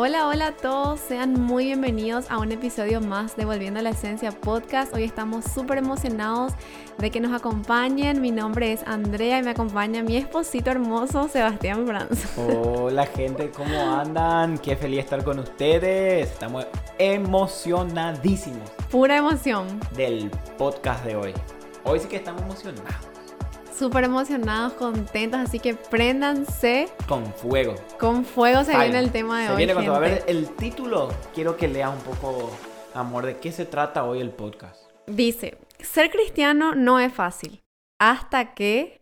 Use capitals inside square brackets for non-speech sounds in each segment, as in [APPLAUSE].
Hola, hola a todos, sean muy bienvenidos a un episodio más de Volviendo a la Esencia Podcast. Hoy estamos súper emocionados de que nos acompañen. Mi nombre es Andrea y me acompaña mi esposito hermoso Sebastián Franz. Hola gente, ¿cómo andan? Qué feliz estar con ustedes. Estamos emocionadísimos Pura emoción. del podcast de hoy. Hoy sí que estamos emocionados. Súper emocionados, contentos, así que préndanse Con fuego. con fuego. Se viene el tema de Se hoy. viene con todo. A ver, el título, quiero que leas un poco, amor, de qué se trata hoy el podcast. Dice, ser cristiano no es fácil. Hasta que...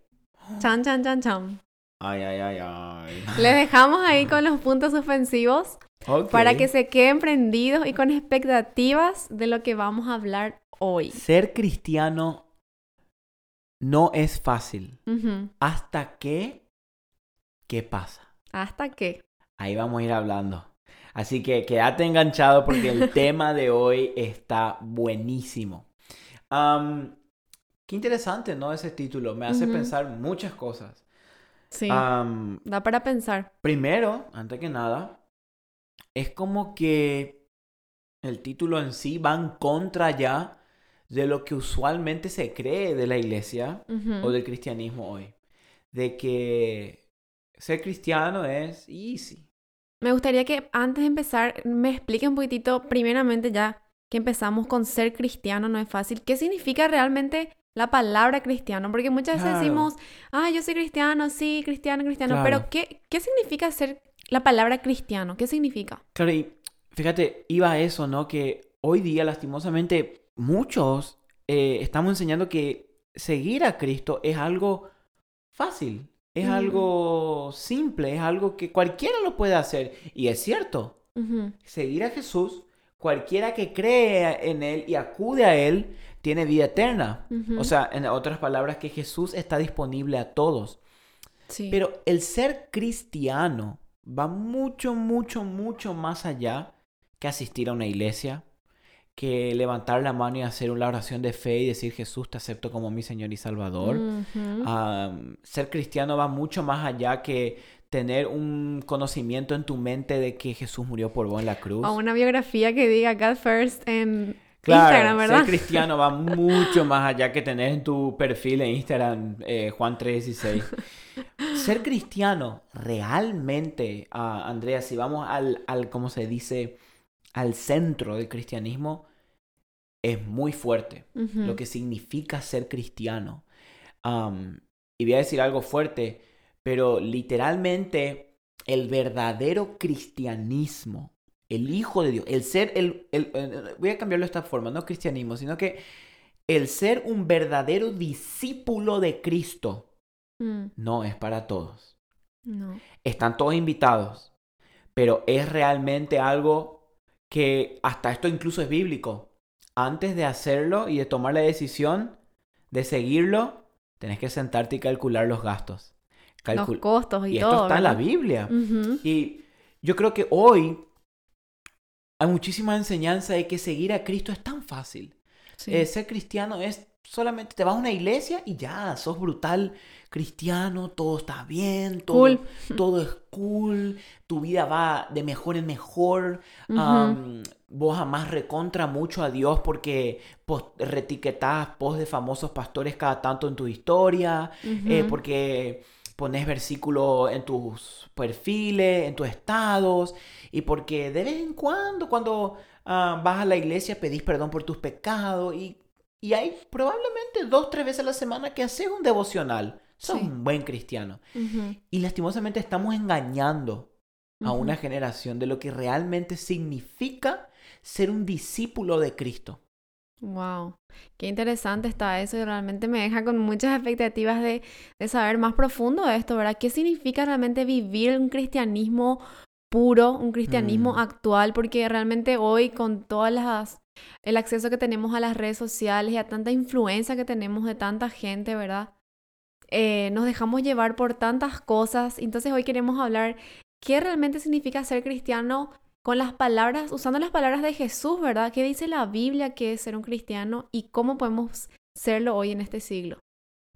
Chan, chan, chan, chan. Ay, ay, ay, ay. Les [LAUGHS] dejamos ahí con los puntos suspensivos Ok. para que se queden prendidos y con expectativas de lo que vamos a hablar hoy. Ser cristiano no es fácil. ¿Hasta que qué pasa? Hasta que... Ahí vamos a ir hablando. Así que quédate enganchado porque el [LAUGHS] tema de hoy está buenísimo. Qué interesante, ¿no? Ese título. Me hace pensar muchas cosas. Sí, da para pensar. primero, antes que nada, es como que el título en sí va en contra ya de lo que usualmente se cree de la iglesia o del cristianismo hoy. De que ser cristiano es easy. Me gustaría que antes de empezar me explique un poquitito, primeramente ya que empezamos con ser cristiano no es fácil, ¿qué significa realmente la palabra cristiano? Porque muchas veces Claro. decimos, ah, yo soy cristiano, sí, cristiano, cristiano, Claro. pero ¿qué, ¿qué significa ser la palabra cristiano? ¿Qué significa? Claro, y fíjate, iba a eso, ¿no? Que hoy día, lastimosamente, muchos eh, estamos enseñando que seguir a Cristo es algo fácil, es algo simple, es algo que cualquiera lo puede hacer. Y es cierto, seguir a Jesús, cualquiera que cree en Él y acude a Él, tiene vida eterna. O sea, en otras palabras, que Jesús está disponible a todos. Sí. Pero el ser cristiano va mucho, mucho, mucho más allá que asistir a una iglesia, que levantar la mano y hacer una oración de fe y decir Jesús te acepto como mi Señor y Salvador. Ser cristiano va mucho más allá que tener un conocimiento en tu mente de que Jesús murió por vos en la cruz. O una biografía que diga God First en Claro, Instagram, ¿verdad? ser cristiano va [LAUGHS] mucho más allá que tener en tu perfil en Instagram eh, Juan 3:16. ser cristiano realmente, ah, Andrea, si vamos al, al, ¿cómo se dice? Al centro del cristianismo, es muy fuerte. Lo que significa ser cristiano. Y voy a decir algo fuerte, pero literalmente el verdadero cristianismo, el Hijo de Dios, el ser, el, el- voy a cambiarlo de esta forma, no cristianismo, sino que el ser un verdadero discípulo de Cristo Mm, no es para todos. No. Están todos invitados, pero es realmente algo que hasta esto incluso es bíblico. Antes de hacerlo y de tomar la decisión de seguirlo, tenés que sentarte y calcular los gastos. Los costos y, y esto todo. está en la. Biblia. Y yo creo que hoy hay muchísima enseñanza de que seguir a Cristo es tan fácil. Sí. Eh, ser cristiano es solamente te vas a una iglesia y ya, sos brutal cristiano, todo está bien, todo, Cool. [LAUGHS] todo es cool, tu vida va de mejor en mejor, vos amás recontra mucho a Dios porque post, retiquetás post de famosos pastores cada tanto en tu historia, eh, porque pones versículos en tus perfiles, en tus estados, y porque de vez en cuando, cuando ah, vas a la iglesia, pedís perdón por tus pecados, y, y hay probablemente dos, tres veces a la semana que haces un devocional. Sos Sí. un buen cristiano. Y lastimosamente estamos engañando a una generación de lo que realmente significa ser un discípulo de Cristo. Wow, qué interesante está eso y realmente me deja con muchas expectativas de, de saber más profundo de esto, ¿verdad? ¿Qué significa realmente vivir un cristianismo puro, un cristianismo Mm. actual? Porque realmente hoy con todas las el acceso que tenemos a las redes sociales y a tanta influencia que tenemos de tanta gente, ¿verdad? Eh, nos dejamos llevar por tantas cosas. Entonces hoy queremos hablar qué realmente significa ser cristiano con las palabras, usando las palabras de Jesús, ¿verdad? ¿Qué dice la Biblia que es ser un cristiano y cómo podemos serlo hoy en este siglo?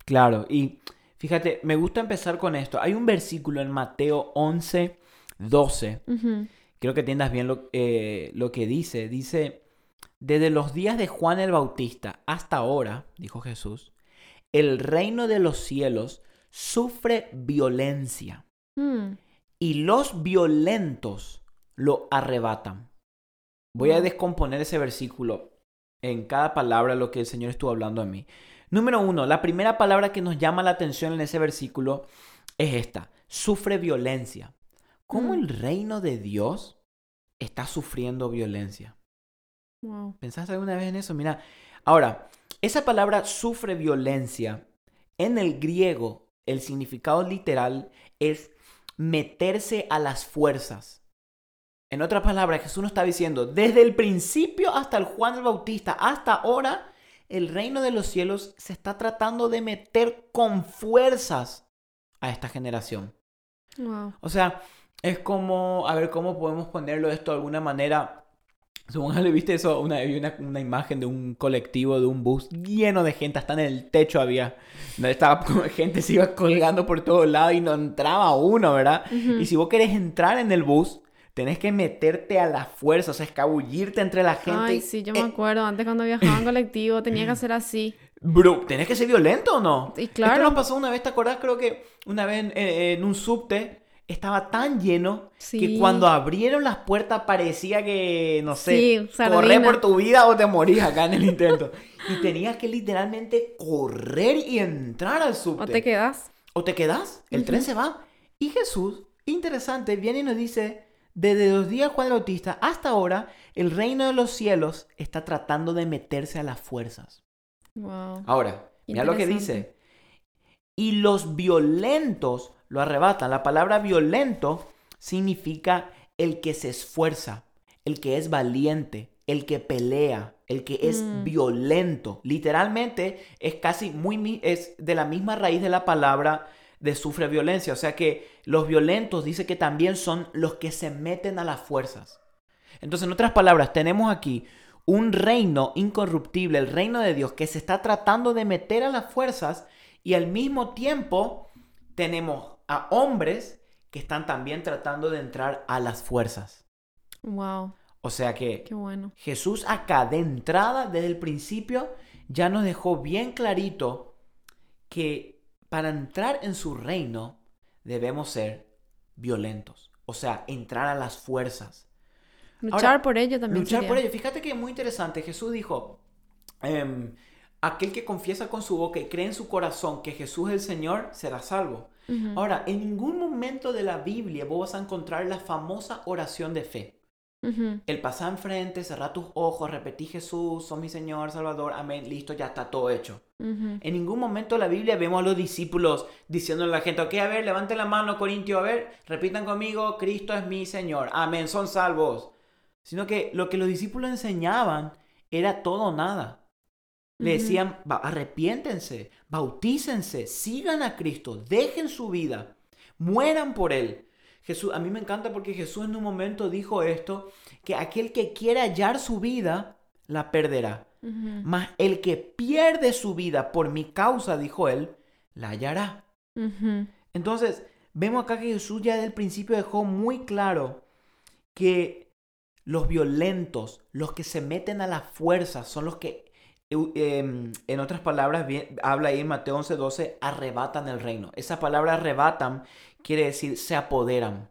Claro, y fíjate, me gusta empezar con esto. Hay un versículo en Mateo 11, 12 Ujú. quiero que entiendas bien lo, eh, lo que dice. Dice, desde los días de Juan el Bautista hasta ahora, dijo Jesús, el reino de los cielos sufre violencia Mm, y los violentos lo arrebatan. Voy a Wow. descomponer ese versículo en cada palabra lo que el Señor estuvo hablando a mí. Número uno, la primera palabra que nos llama la atención en ese versículo es esta, sufre violencia. ¿Cómo Mm. el reino de Dios está sufriendo violencia? Wow. ¿Pensaste alguna vez en eso? Mira, ahora, esa palabra sufre violencia, en el griego, el significado literal es meterse a las fuerzas. En otras palabras, Jesús nos está diciendo, desde el principio hasta el Juan el Bautista, hasta ahora, el reino de los cielos se está tratando de meter con fuerzas a esta generación. Wow. O sea, es como, a ver, ¿cómo podemos ponerlo esto de alguna manera? Supongamos, [LAUGHS] ¿viste eso? Una, una, una imagen de un colectivo, de un bus lleno de gente, hasta en el techo había. Estaba [LAUGHS] gente se iba colgando por todos lados y no entraba uno, ¿verdad? Y si vos querés entrar en el bus, tenés que meterte a la fuerza, o sea, escabullirte entre la gente. Ay, sí, yo me Eh, acuerdo. Antes cuando viajaba en colectivo tenía que hacer así. Bro, ¿tenés que ser violento o no? Y Esto claro. nos pasó una vez, ¿te acordás? Creo que una vez en- en un subte estaba tan lleno que cuando abrieron las puertas parecía que, no sé, Sí, correr por tu vida o te morís acá en el intento. y tenías que literalmente correr y entrar al subte. ¿O te quedas? O te quedas, el tren se va. Y Jesús, interesante, viene y nos dice, desde los días Juan Bautista hasta ahora, el reino de los cielos está tratando de meterse a las fuerzas. Wow. Ahora, mira lo que dice. Y los violentos lo arrebatan. La palabra violento significa el que se esfuerza, el que es valiente, el que pelea, el que es Mm. violento. Literalmente es casi muy es de la misma raíz de la palabra de sufre violencia, o sea que los violentos dice que también son los que se meten a las fuerzas. Entonces, en otras palabras, tenemos aquí un reino incorruptible, el reino de Dios, que se está tratando de meter a las fuerzas y al mismo tiempo tenemos a hombres que están también tratando de entrar a las fuerzas. Wow. O sea que Qué bueno. Jesús acá de entrada, desde el principio, ya nos dejó bien clarito que para entrar en su reino debemos ser violentos. O sea, entrar a las fuerzas. Luchar Ahora, por ello también. Luchar sería. por ello. Fíjate que es muy interesante. Jesús dijo, em, aquel que confiesa con su boca y cree en su corazón que Jesús es el Señor, será salvo. Ahora, en ningún momento de la Biblia vos vas a encontrar la famosa oración de fe. El pasar enfrente, cerrar tus ojos, repetir Jesús, son mi Señor, Salvador, amén, listo, ya está todo hecho. En ningún momento de la Biblia vemos a los discípulos diciéndole a la gente, ok, a ver, levanten la mano, Corintio, a ver, repitan conmigo, Cristo es mi Señor, amén, son salvos. Sino que lo que los discípulos enseñaban era todo o nada. Le decían, "Va- arrepiéntense, bautícense, sigan a Cristo, dejen su vida, mueran por Él. Jesús, a mí me encanta porque Jesús en un momento dijo esto, que aquel que quiera hallar su vida, la perderá. Mas el que pierde su vida por mi causa, dijo él, la hallará. Entonces, vemos acá que Jesús ya desde el principio dejó muy claro que los violentos, los que se meten a la fuerza, son los que, en otras palabras, bien- habla ahí en Mateo 11:12, arrebatan el reino. Esa palabra arrebatan quiere decir se apoderan.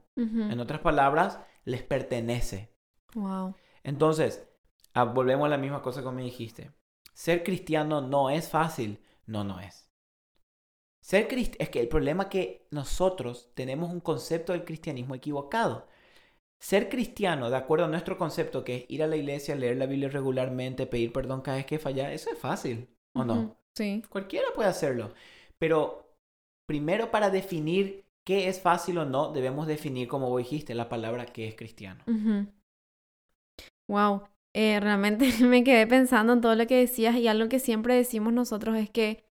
En otras palabras, les pertenece. Wow. Entonces, ah, volvemos a la misma cosa que me dijiste. Ser cristiano no es fácil. No, no es. Ser cristiano, es que el problema es que nosotros tenemos un concepto del cristianismo equivocado. Ser cristiano, de acuerdo a nuestro concepto, que es ir a la iglesia, leer la Biblia regularmente, pedir perdón cada vez que falla, eso es fácil, ¿o no? Sí. Cualquiera puede hacerlo. Pero primero para definir qué es fácil o no, debemos definir, como vos dijiste, la palabra que es cristiano. Wow. Eh, realmente [LAUGHS] me quedé pensando en todo lo que decías y algo que siempre decimos nosotros es que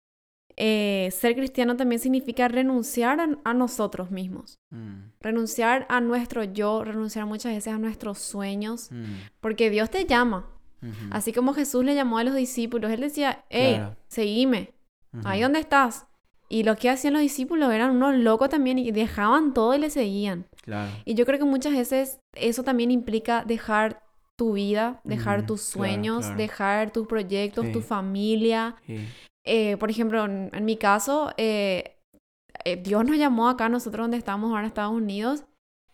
eh, ser cristiano también significa renunciar a, a nosotros mismos, Mm, renunciar a nuestro yo, renunciar muchas veces a nuestros sueños, mm, porque Dios te llama. Así como Jesús le llamó a los discípulos, él decía, hey, Claro. seguime, ahí donde estás. Y lo que hacían los discípulos eran unos locos también y dejaban todo y le seguían. Claro. Y yo creo que muchas veces eso también implica dejar tu vida, dejar Mm, tus sueños, claro. dejar tus proyectos, tu familia. Sí. Eh, por ejemplo, en, en mi caso, eh, eh, Dios nos llamó acá, nosotros donde estamos ahora Estados Unidos,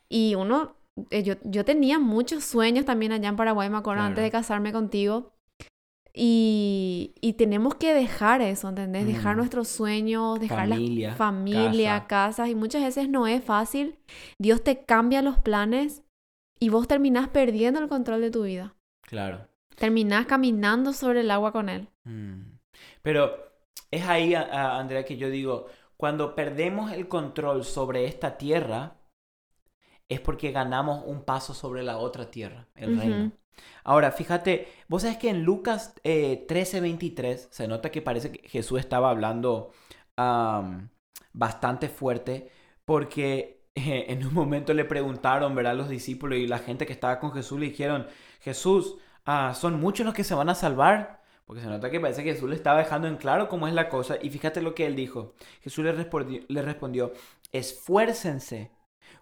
y uno, eh, yo, yo tenía muchos sueños también allá en Paraguay, me acuerdo, antes Claro. de casarme contigo. Y, y tenemos que dejar eso, ¿entendés? Dejar Mm. nuestros sueños, dejar la Familia, familia, casa. casas, y muchas veces no es fácil. Dios te cambia los planes y vos terminás perdiendo el control de tu vida. Claro. Terminás caminando sobre el agua con Él. Mm. Pero es ahí, Andrea, que yo digo, cuando perdemos el control sobre esta tierra, es porque ganamos un paso sobre la otra tierra, el reino. Ahora, fíjate, vos sabes que en Lucas eh, 13:23 se nota que parece que Jesús estaba hablando bastante fuerte porque eh, en un momento le preguntaron, ¿verdad? Los discípulos y la gente que estaba con Jesús le dijeron, Jesús, ah, ¿son muchos los que se van a salvar? Porque se nota que parece que Jesús le estaba dejando en claro cómo es la cosa. Y fíjate lo que él dijo. Jesús le respondió, le respondió esfuércense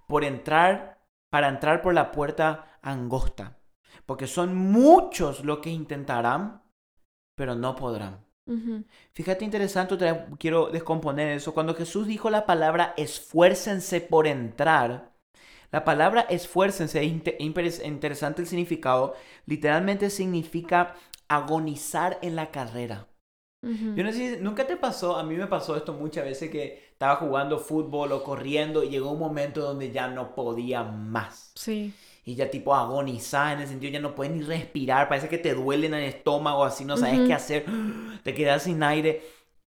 por entrar, para entrar por la puerta angosta. Porque son muchos los que intentarán, pero no podrán. Fíjate interesante, otra vez quiero descomponer eso. Cuando Jesús dijo la palabra esfuércense por entrar, la palabra esfuércense, es interesante el significado, literalmente significa agonizar en la carrera. Yo no sé, si- nunca te pasó, a mí me pasó esto muchas veces que estaba jugando fútbol o corriendo y llegó un momento donde ya no podía más. Sí. Y ya tipo agonizás en el sentido ya no puedes ni respirar, parece que te duele en el estómago, así no sabes qué hacer, [GASPS] te quedas sin aire.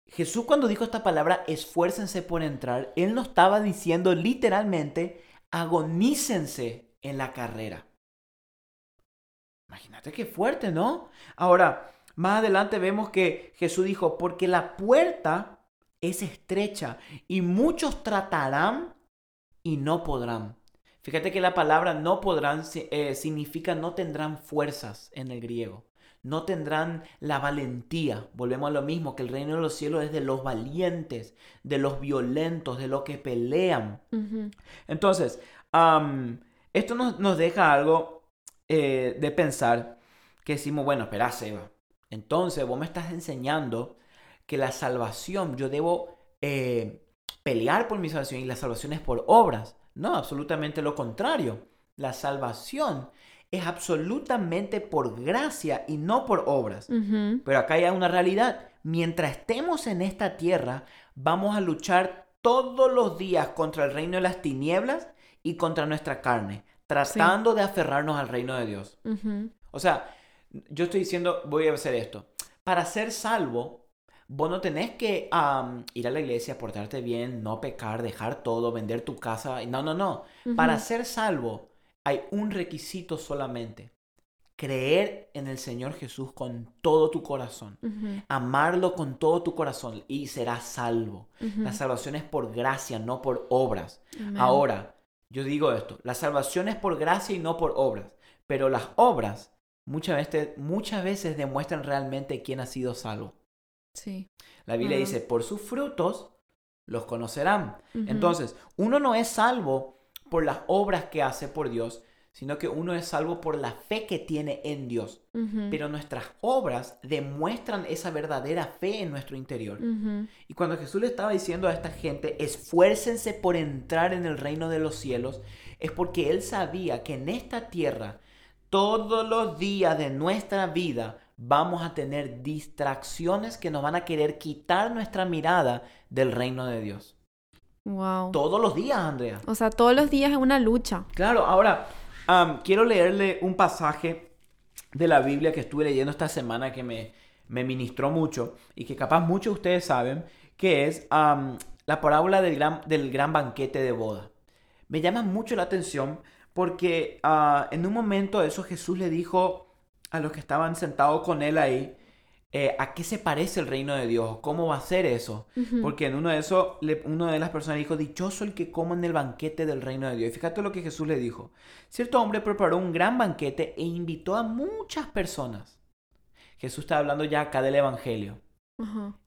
Jesús cuando dijo esta palabra, esfuércense por entrar, él no estaba diciendo literalmente, agonícense en la carrera. Imagínate qué fuerte, ¿no? Ahora, más adelante vemos que Jesús dijo, porque la puerta es estrecha y muchos tratarán y no podrán. Fíjate que la palabra no podrán eh, significa no tendrán fuerzas en el griego. No tendrán la valentía. Volvemos a lo mismo, que el reino de los cielos es de los valientes, de los violentos, de los que pelean. Entonces, esto nos, nos deja algo eh, de pensar que decimos, bueno, espera, Seba. Entonces, vos me estás enseñando que la salvación, yo debo eh, pelear por mi salvación y la salvación es por obras. No, absolutamente lo contrario. La salvación es absolutamente por gracia y no por obras. Pero acá hay una realidad. Mientras estemos en esta tierra, vamos a luchar todos los días contra el reino de las tinieblas y contra nuestra carne, tratando de aferrarnos al reino de Dios. O sea, yo estoy diciendo, voy a hacer esto. Para ser salvo, vos no tenés que ir a la iglesia, portarte bien, no pecar, dejar todo, vender tu casa. No, no, no. Para ser salvo, hay un requisito solamente. Creer en el Señor Jesús con todo tu corazón. Amarlo con todo tu corazón y serás salvo. La salvación es por gracia, no por obras. Ahora, yo digo esto, la salvación es por gracia y no por obras, pero las obras muchas veces, muchas veces demuestran realmente quién ha sido salvo. Sí. La Biblia dice, por sus frutos los conocerán. Entonces, uno no es salvo por las obras que hace por Dios, sino que uno es salvo por la fe que tiene en Dios. Pero nuestras obras demuestran esa verdadera fe en nuestro interior. Y cuando Jesús le estaba diciendo a esta gente, esfuércense por entrar en el reino de los cielos, es porque él sabía que en esta tierra, todos los días de nuestra vida, vamos a tener distracciones que nos van a querer quitar nuestra mirada del reino de Dios. Wow. Todos los días, Andrea. O sea, todos los días es una lucha. Claro, ahora quiero leerle un pasaje de la Biblia que estuve leyendo esta semana que me, me ministró mucho y que capaz muchos de ustedes saben, que es la parábola del gran, banquete de boda. Me llama mucho la atención porque ah, en un momento eso Jesús le dijo a los que estaban sentados con él ahí, eh, ¿a qué se parece el reino de Dios? ¿Cómo va a ser eso? Porque en uno de esos, le- una de las personas dijo, dichoso el que coma en el banquete del reino de Dios. Y fíjate lo que Jesús le dijo. Cierto hombre preparó un gran banquete e invitó a muchas personas. Jesús está hablando ya acá del Evangelio.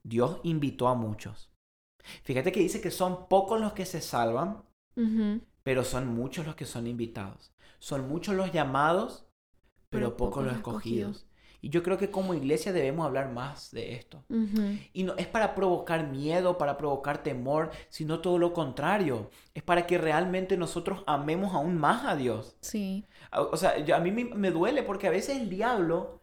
Dios invitó a muchos. Fíjate que dice que son pocos los que se salvan, pero son muchos los que son invitados. Son muchos los llamados, pero, pocos los escogidos. Y yo creo que como iglesia debemos hablar más de esto. Y no es para provocar miedo, para provocar temor, sino todo lo contrario. Es para que realmente nosotros amemos aún más a Dios. Sí. O sea, a mí me, duele porque a veces el diablo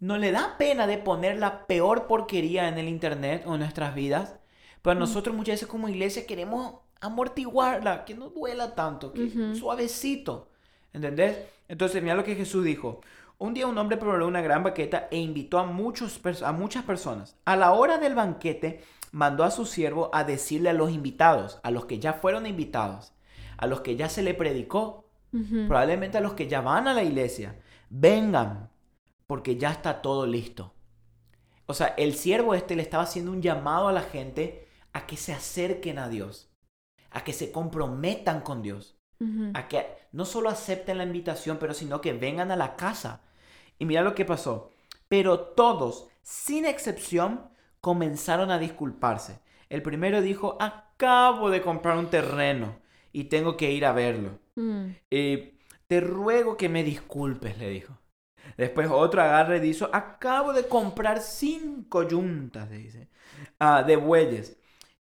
no le da pena de poner la peor porquería en el internet o en nuestras vidas. Pero mm. nosotros muchas veces como iglesia queremos amortiguarla, que no duela tanto, que suavecito. ¿Entendés? Entonces, mira lo que Jesús dijo. Un día un hombre preparó una gran banqueta e invitó a, muchos, a muchas personas. A la hora del banquete, mandó a su siervo a decirle a los invitados, a los que ya fueron invitados, a los que ya se le predicó, probablemente a los que ya van a la iglesia, vengan, porque ya está todo listo. O sea, el siervo este le estaba haciendo un llamado a la gente a que se acerquen a Dios, a que se comprometan con Dios, a que no solo acepten la invitación, pero sino que vengan a la casa y mira lo que pasó. Pero todos, sin excepción, comenzaron a disculparse. El primero dijo, acabo de comprar un terreno y tengo que ir a verlo. Mm. te ruego que me disculpes, le dijo. Después otro agarre y dijo, acabo de comprar cinco yuntas, dice, ah, de bueyes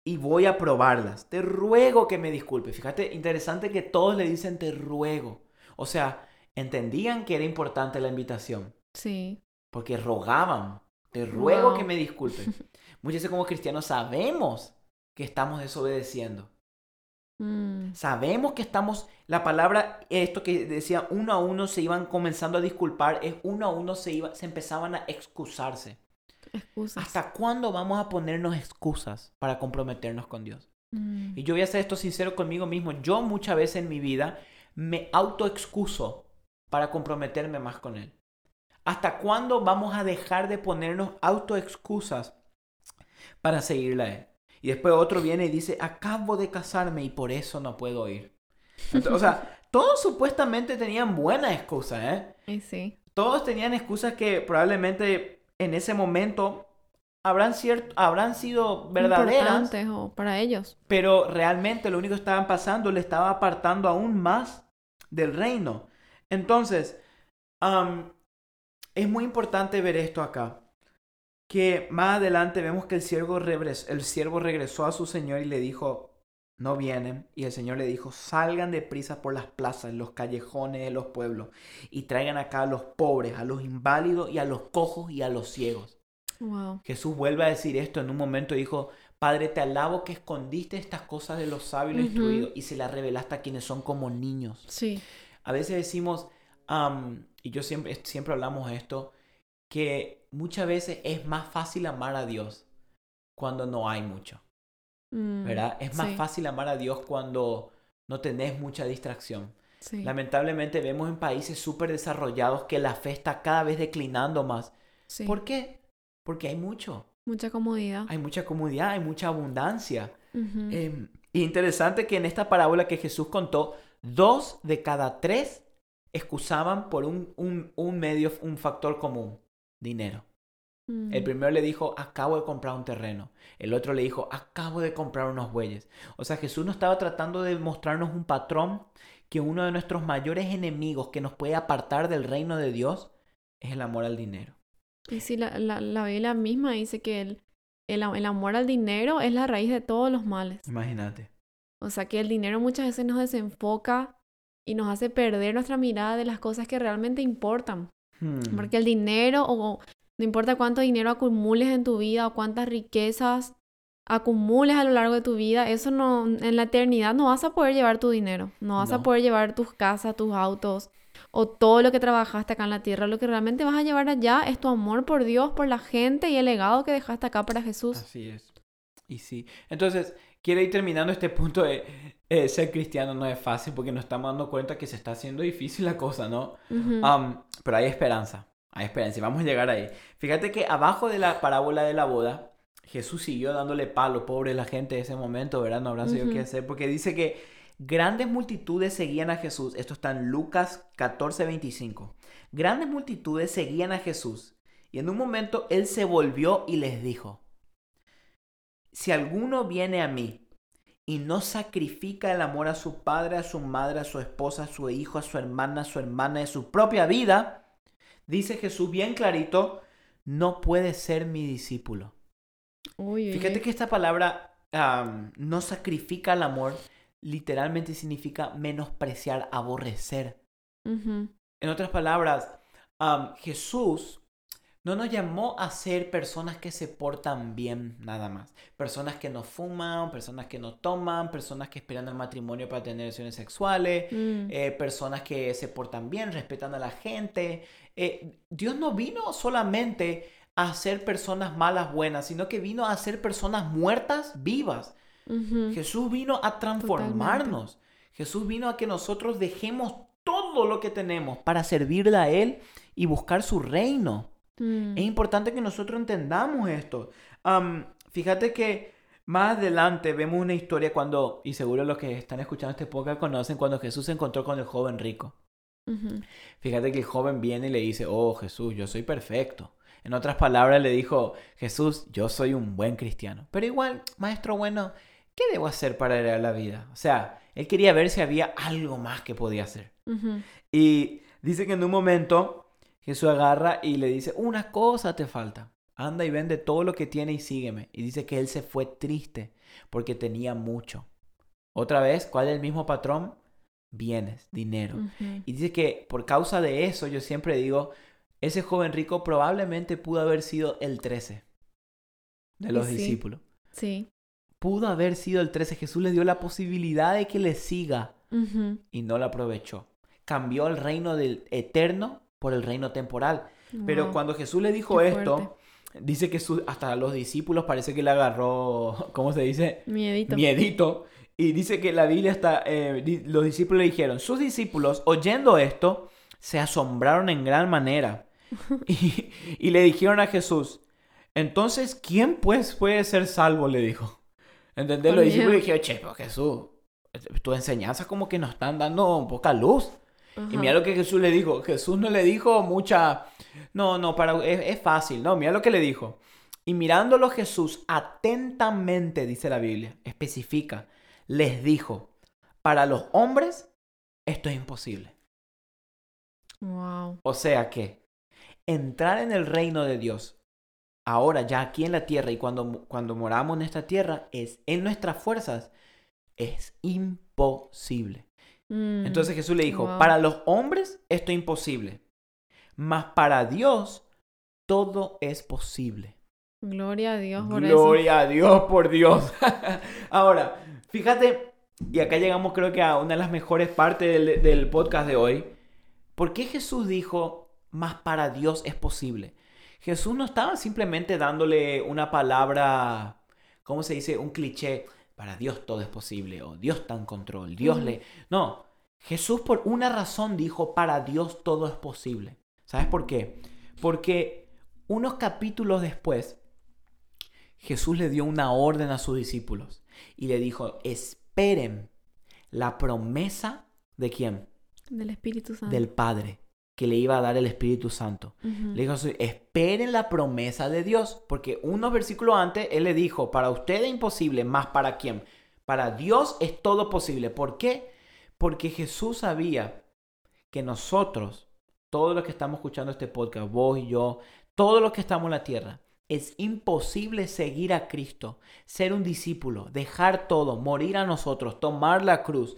y voy a probarlas. Te ruego que me disculpes. Fíjate, interesante que todos le dicen te ruego. O sea, entendían que era importante la invitación. Sí. Porque rogaban, te ruego que me disculpen. [LAUGHS] Muchas veces como cristianos sabemos que estamos desobedeciendo. Mm. Sabemos que estamos, la palabra, esto que decía, uno a uno se iban comenzando a disculpar, es uno a uno se, iba, se empezaban a excusarse. Excusas. ¿Hasta cuándo vamos a ponernos excusas para comprometernos con Dios? Mm. Y yo voy a ser esto sincero conmigo mismo. Yo muchas veces en mi vida me autoexcuso para comprometerme más con Él? ¿Hasta cuándo vamos a dejar de ponernos autoexcusas para seguirle a Él? Y después otro viene y dice, acabo de casarme y por eso no puedo ir. o sea, [LAUGHS] todos supuestamente tenían buenas excusas, ¿eh? Sí. Todos tenían excusas que probablemente en ese momento habrán, cierto, habrán sido verdaderas. o para ellos. Pero realmente lo único que estaban pasando le estaba apartando aún más del reino. Entonces, es muy importante ver esto acá. Que más adelante vemos que el siervo, el siervo regresó a su señor y le dijo, no vienen. Y el Señor le dijo, salgan de prisa por las plazas, los callejones de los pueblos y traigan acá a los pobres, a los inválidos y a los cojos y a los ciegos. Jesús vuelve a decir esto en un momento, dijo, Padre, te alabo que escondiste estas cosas de los sabios y instruidos y se las revelaste a quienes son como niños. Sí. A veces decimos, y yo siempre, siempre hablamos esto, que muchas veces es más fácil amar a Dios cuando no hay mucho. Mm, ¿Verdad? Es más fácil amar a Dios cuando no tenés mucha distracción. Lamentablemente vemos en países súper desarrollados que la fe está cada vez declinando más. ¿Por qué? Porque hay mucho. Mucha comodidad. Hay mucha comodidad, hay mucha abundancia. Em, interesante que en esta parábola que Jesús contó, dos de cada tres excusaban por un, un, medio, un factor común, dinero. El mm. primero le dijo, acabo de comprar un terreno. El otro le dijo, acabo de comprar unos bueyes. O sea, Jesús no estaba tratando de mostrarnos un patrón que uno de nuestros mayores enemigos que nos puede apartar del reino de Dios es el amor al dinero. Y sí, la, la, la Biblia misma dice que el, el, el amor al dinero es la raíz de todos los males. Imagínate. O sea que el dinero muchas veces nos desenfoca y nos hace perder nuestra mirada de las cosas que realmente importan. Hmm. Porque el dinero, o no importa cuánto dinero acumules en tu vida o cuántas riquezas acumules a lo largo de tu vida, eso no, en la eternidad no vas a poder llevar tu dinero, no vas a poder llevar tus casas, tus autos o todo lo que trabajaste acá en la tierra. Lo que realmente vas a llevar allá es tu amor por Dios, por la gente y el legado que dejaste acá para Jesús. Así es. Y sí. Entonces, quiero ir terminando este punto de eh, ser cristiano no es fácil porque nos estamos dando cuenta que se está haciendo difícil la cosa, ¿no? Um, pero hay esperanza, hay esperanza y vamos a llegar ahí. Fíjate que abajo de la parábola de la boda, Jesús siguió dándole palo, pobre la gente de ese momento, ¿verdad? No habrá sabido qué hacer porque dice que grandes multitudes seguían a Jesús. Esto está en Lucas 14, 25. Grandes multitudes seguían a Jesús y en un momento él se volvió y les dijo, si alguno viene a mí, y no sacrifica el amor a su padre, a su madre, a su esposa, a su hijo, a su hermana, a su hermana, de su propia vida, dice Jesús bien clarito, no puede ser mi discípulo. Fíjate que esta palabra no sacrifica el amor, literalmente significa menospreciar, aborrecer. En otras palabras, Jesús no nos llamó a ser personas que se portan bien nada más. Personas que no fuman, personas que no toman, personas que esperan el matrimonio para tener relaciones sexuales, mm. eh, personas que se portan bien, respetan a la gente. Eh, Dios no vino solamente a ser personas malas buenas, sino que vino a ser personas muertas vivas. Jesús vino a transformarnos. Jesús vino a que nosotros dejemos todo lo que tenemos para servirle a Él y buscar su reino. Mm. Es importante que nosotros entendamos esto. fíjate que más adelante vemos una historia cuando, y seguro los que están escuchando este podcast conocen cuando Jesús se encontró con el joven rico. Fíjate que el joven viene y le dice, oh Jesús, yo soy perfecto. En otras palabras le dijo, Jesús, yo soy un buen cristiano. Pero igual, maestro bueno, ¿qué debo hacer para heredar la vida? O sea, él quería ver si había algo más que podía hacer. Y dice que en un momento Jesús agarra y le dice, una cosa te falta. Anda y vende todo lo que tiene y sígueme. Y dice que él se fue triste porque tenía mucho. Otra vez, ¿cuál es el mismo patrón? Bienes, dinero. Y dice que por causa de eso, yo siempre digo, ese joven rico probablemente pudo haber sido el 13 de los discípulos. Sí. Pudo haber sido el 13. Jesús le dio la posibilidad de que le siga y no la aprovechó. Cambió el reino del eterno por el reino temporal. Pero cuando Jesús le dijo esto, dice que hasta los discípulos parece que le agarró, [LAUGHS] ¿cómo se dice? Miedito. Miedito. Y dice que la Biblia está, eh, los discípulos le dijeron, sus discípulos, oyendo esto, se asombraron en gran manera. [LAUGHS] y, le dijeron a Jesús, entonces, ¿quién pues puede ser salvo? Le dijo. ¿Entendés? Los discípulos dijeron, che, pero Jesús, tu enseñanza como que nos están dando poca luz. Y mira lo que Jesús le dijo. Jesús no le dijo mucha... No, no, para... es, fácil. No, mira lo que le dijo. Y mirándolo Jesús atentamente, dice la Biblia, especifica, les dijo, para los hombres esto es imposible. Wow. O sea que entrar en el reino de Dios, ahora ya aquí en la tierra y cuando, cuando moramos en esta tierra, es en nuestras fuerzas, es imposible. Mm, Entonces Jesús le dijo, para los hombres esto es imposible, mas para Dios todo es posible. Gloria a Dios por Gloria a Dios por Dios. [LAUGHS] Ahora, fíjate, y acá llegamos creo que a una de las mejores partes del, del podcast de hoy. ¿Por qué Jesús dijo, más para Dios es posible? Jesús no estaba simplemente dándole una palabra, ¿cómo se dice? Un cliché para Dios todo es posible, o Dios está en control, Dios le... No, Jesús por una razón dijo, para Dios todo es posible. ¿Sabes por qué? Porque unos capítulos después, Jesús le dio una orden a sus discípulos y le dijo, esperen la promesa de quién? Del Espíritu Santo. Del Padre que le iba a dar el Espíritu Santo. Le dijo, esperen la promesa de Dios, porque unos versículos antes Él le dijo, para usted es imposible, más para quién. Para Dios es todo posible. ¿Por qué? Porque Jesús sabía que nosotros, todos los que estamos escuchando este podcast, vos y yo, todos los que estamos en la tierra, es imposible seguir a Cristo, ser un discípulo, dejar todo, morir a nosotros, tomar la cruz,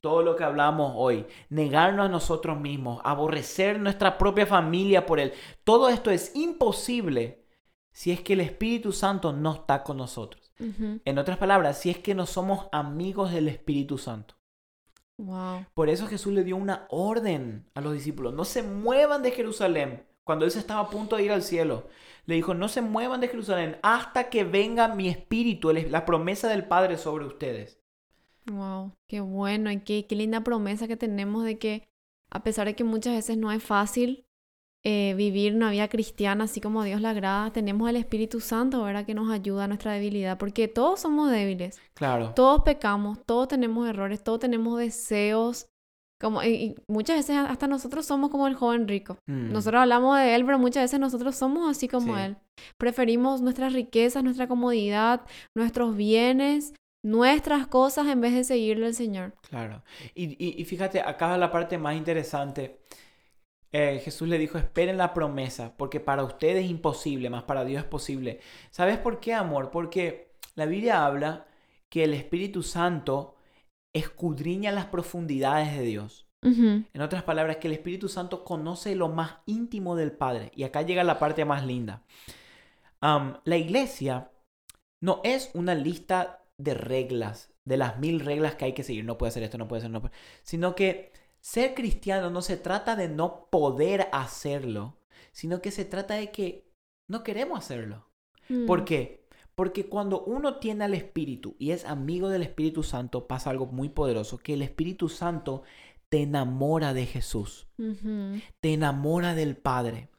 todo lo que hablamos hoy, negarnos a nosotros mismos, aborrecer nuestra propia familia por Él. Todo esto es imposible si es que el Espíritu Santo no está con nosotros. En otras palabras, si es que no somos amigos del Espíritu Santo. Por eso Jesús le dio una orden a los discípulos. No se muevan de Jerusalén. Cuando Él se estaba a punto de ir al cielo, le dijo, no se muevan de Jerusalén hasta que venga mi espíritu, la promesa del Padre sobre ustedes. Wow, qué bueno y qué, qué linda promesa que tenemos de que a pesar de que muchas veces no es fácil eh, vivir una vida cristiana así como Dios la agrada, tenemos al Espíritu Santo, ¿verdad? Que nos ayuda a nuestra debilidad, porque todos somos débiles. Claro. Todos pecamos, todos tenemos errores, todos tenemos deseos. Como, y, muchas veces hasta nosotros somos como el joven rico. Mm. Nosotros hablamos de él, pero muchas veces nosotros somos así como él. Preferimos nuestras riquezas, nuestra comodidad, nuestros bienes, nuestras cosas en vez de seguirle al Señor. Claro. Y, y, fíjate, acá va la parte más interesante. Eh, Jesús le dijo, esperen la promesa, porque para ustedes es imposible, más para Dios es posible. ¿Sabes por qué, amor? Porque la Biblia habla que el Espíritu Santo escudriña las profundidades de Dios. En otras palabras, que el Espíritu Santo conoce lo más íntimo del Padre. Y acá llega la parte más linda. la iglesia no es una lista de reglas, de las mil reglas que hay que seguir. No puede hacer esto, no puede hacer, no puede. Sino que ser cristiano no se trata de no poder hacerlo, sino que se trata de que no queremos hacerlo. ¿Por mm. qué? Porque cuando uno tiene al Espíritu y es amigo del Espíritu Santo, pasa algo muy poderoso, que el Espíritu Santo te enamora de Jesús, te enamora del Padre.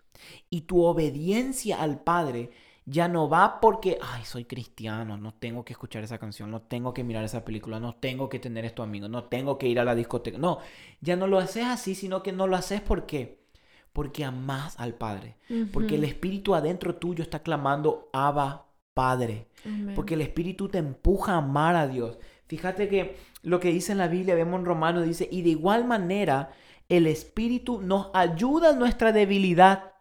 Y tu obediencia al Padre ya no va porque, ay, soy cristiano, no tengo que escuchar esa canción, no tengo que mirar esa película, no tengo que tener esto amigo, no tengo que ir a la discoteca. No, ya no lo haces así, sino que no lo haces porque porque amas al Padre, porque el Espíritu adentro tuyo está clamando, Abba, Padre, porque el Espíritu te empuja a amar a Dios. Fíjate que lo que dice en la Biblia, vemos en Romanos, dice, y de igual manera el Espíritu nos ayuda en nuestra debilidad.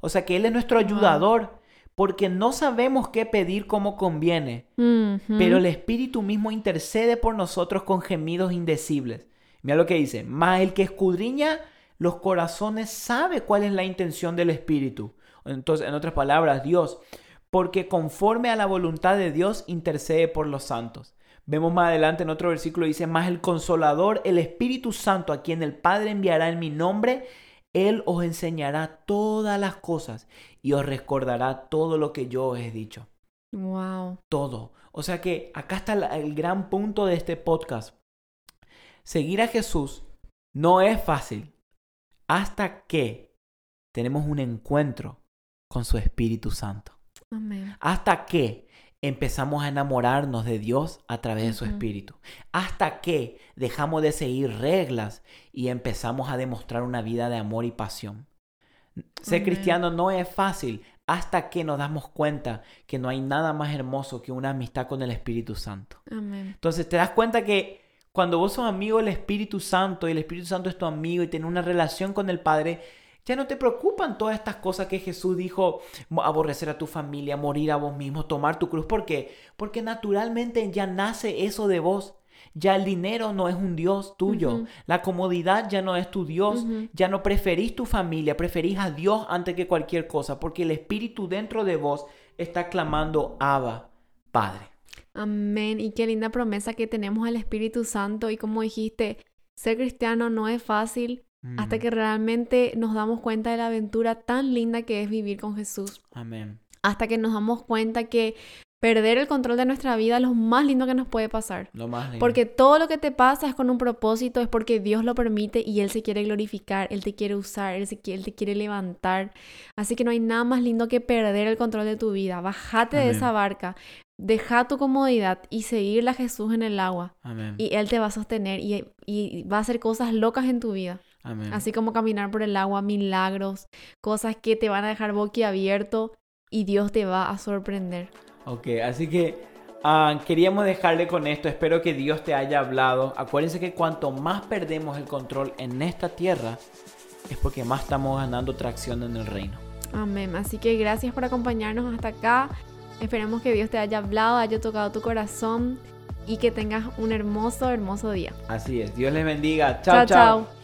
O sea que Él es nuestro ayudador, porque no sabemos qué pedir como conviene, pero el Espíritu mismo intercede por nosotros con gemidos indecibles. Mira lo que dice, más el que escudriña los corazones sabe cuál es la intención del Espíritu. Entonces, en otras palabras, Dios, porque conforme a la voluntad de Dios intercede por los santos. Vemos más adelante en otro versículo, dice, más el consolador, el Espíritu Santo, a quien el Padre enviará en mi nombre, Él os enseñará todas las cosas y os recordará todo lo que yo os he dicho. Wow. Todo. O sea que acá está el gran punto de este podcast. Seguir a Jesús no es fácil hasta que tenemos un encuentro con su Espíritu Santo. Amén. Hasta que empezamos a enamorarnos de Dios a través de su Espíritu. Hasta que dejamos de seguir reglas y empezamos a demostrar una vida de amor y pasión. Ser cristiano no es fácil hasta que nos damos cuenta que no hay nada más hermoso que una amistad con el Espíritu Santo. Entonces te das cuenta que cuando vos sos amigo del Espíritu Santo y el Espíritu Santo es tu amigo y tienes una relación con el Padre, ya no te preocupan todas estas cosas que Jesús dijo, aborrecer a tu familia, morir a vos mismo, tomar tu cruz. ¿Por qué? Porque naturalmente ya nace eso de vos. Ya el dinero no es un Dios tuyo. La comodidad ya no es tu Dios. Ya no preferís tu familia, preferís a Dios antes que cualquier cosa, porque el Espíritu dentro de vos está clamando, Abba, Padre. Amén. Y qué linda promesa que tenemos al Espíritu Santo. Y como dijiste, ser cristiano no es fácil, hasta que realmente nos damos cuenta de la aventura tan linda que es vivir con Jesús. Amén. Hasta que nos damos cuenta que perder el control de nuestra vida es lo más lindo que nos puede pasar. Lo más lindo. Porque todo lo que te pasa es con un propósito, es porque Dios lo permite y Él se quiere glorificar, Él te quiere usar, Él, se quiere, te quiere levantar. Así que no hay nada más lindo que perder el control de tu vida. Bájate de esa barca, deja tu comodidad y seguirle a Jesús en el agua. Amén. Y Él te va a sostener y, y va a hacer cosas locas en tu vida. Así como caminar por el agua, milagros, cosas que te van a dejar boquiabierto y Dios te va a sorprender. Ok, así que ah, queríamos dejarle con esto. Espero que Dios te haya hablado. Acuérdense que cuanto más perdemos el control en esta tierra, es porque más estamos ganando tracción en el reino. Amén. Así que gracias por acompañarnos hasta acá. Esperemos que Dios te haya hablado, haya tocado tu corazón y que tengas un hermoso, hermoso día. Así es. Dios les bendiga. chao. chao. chao.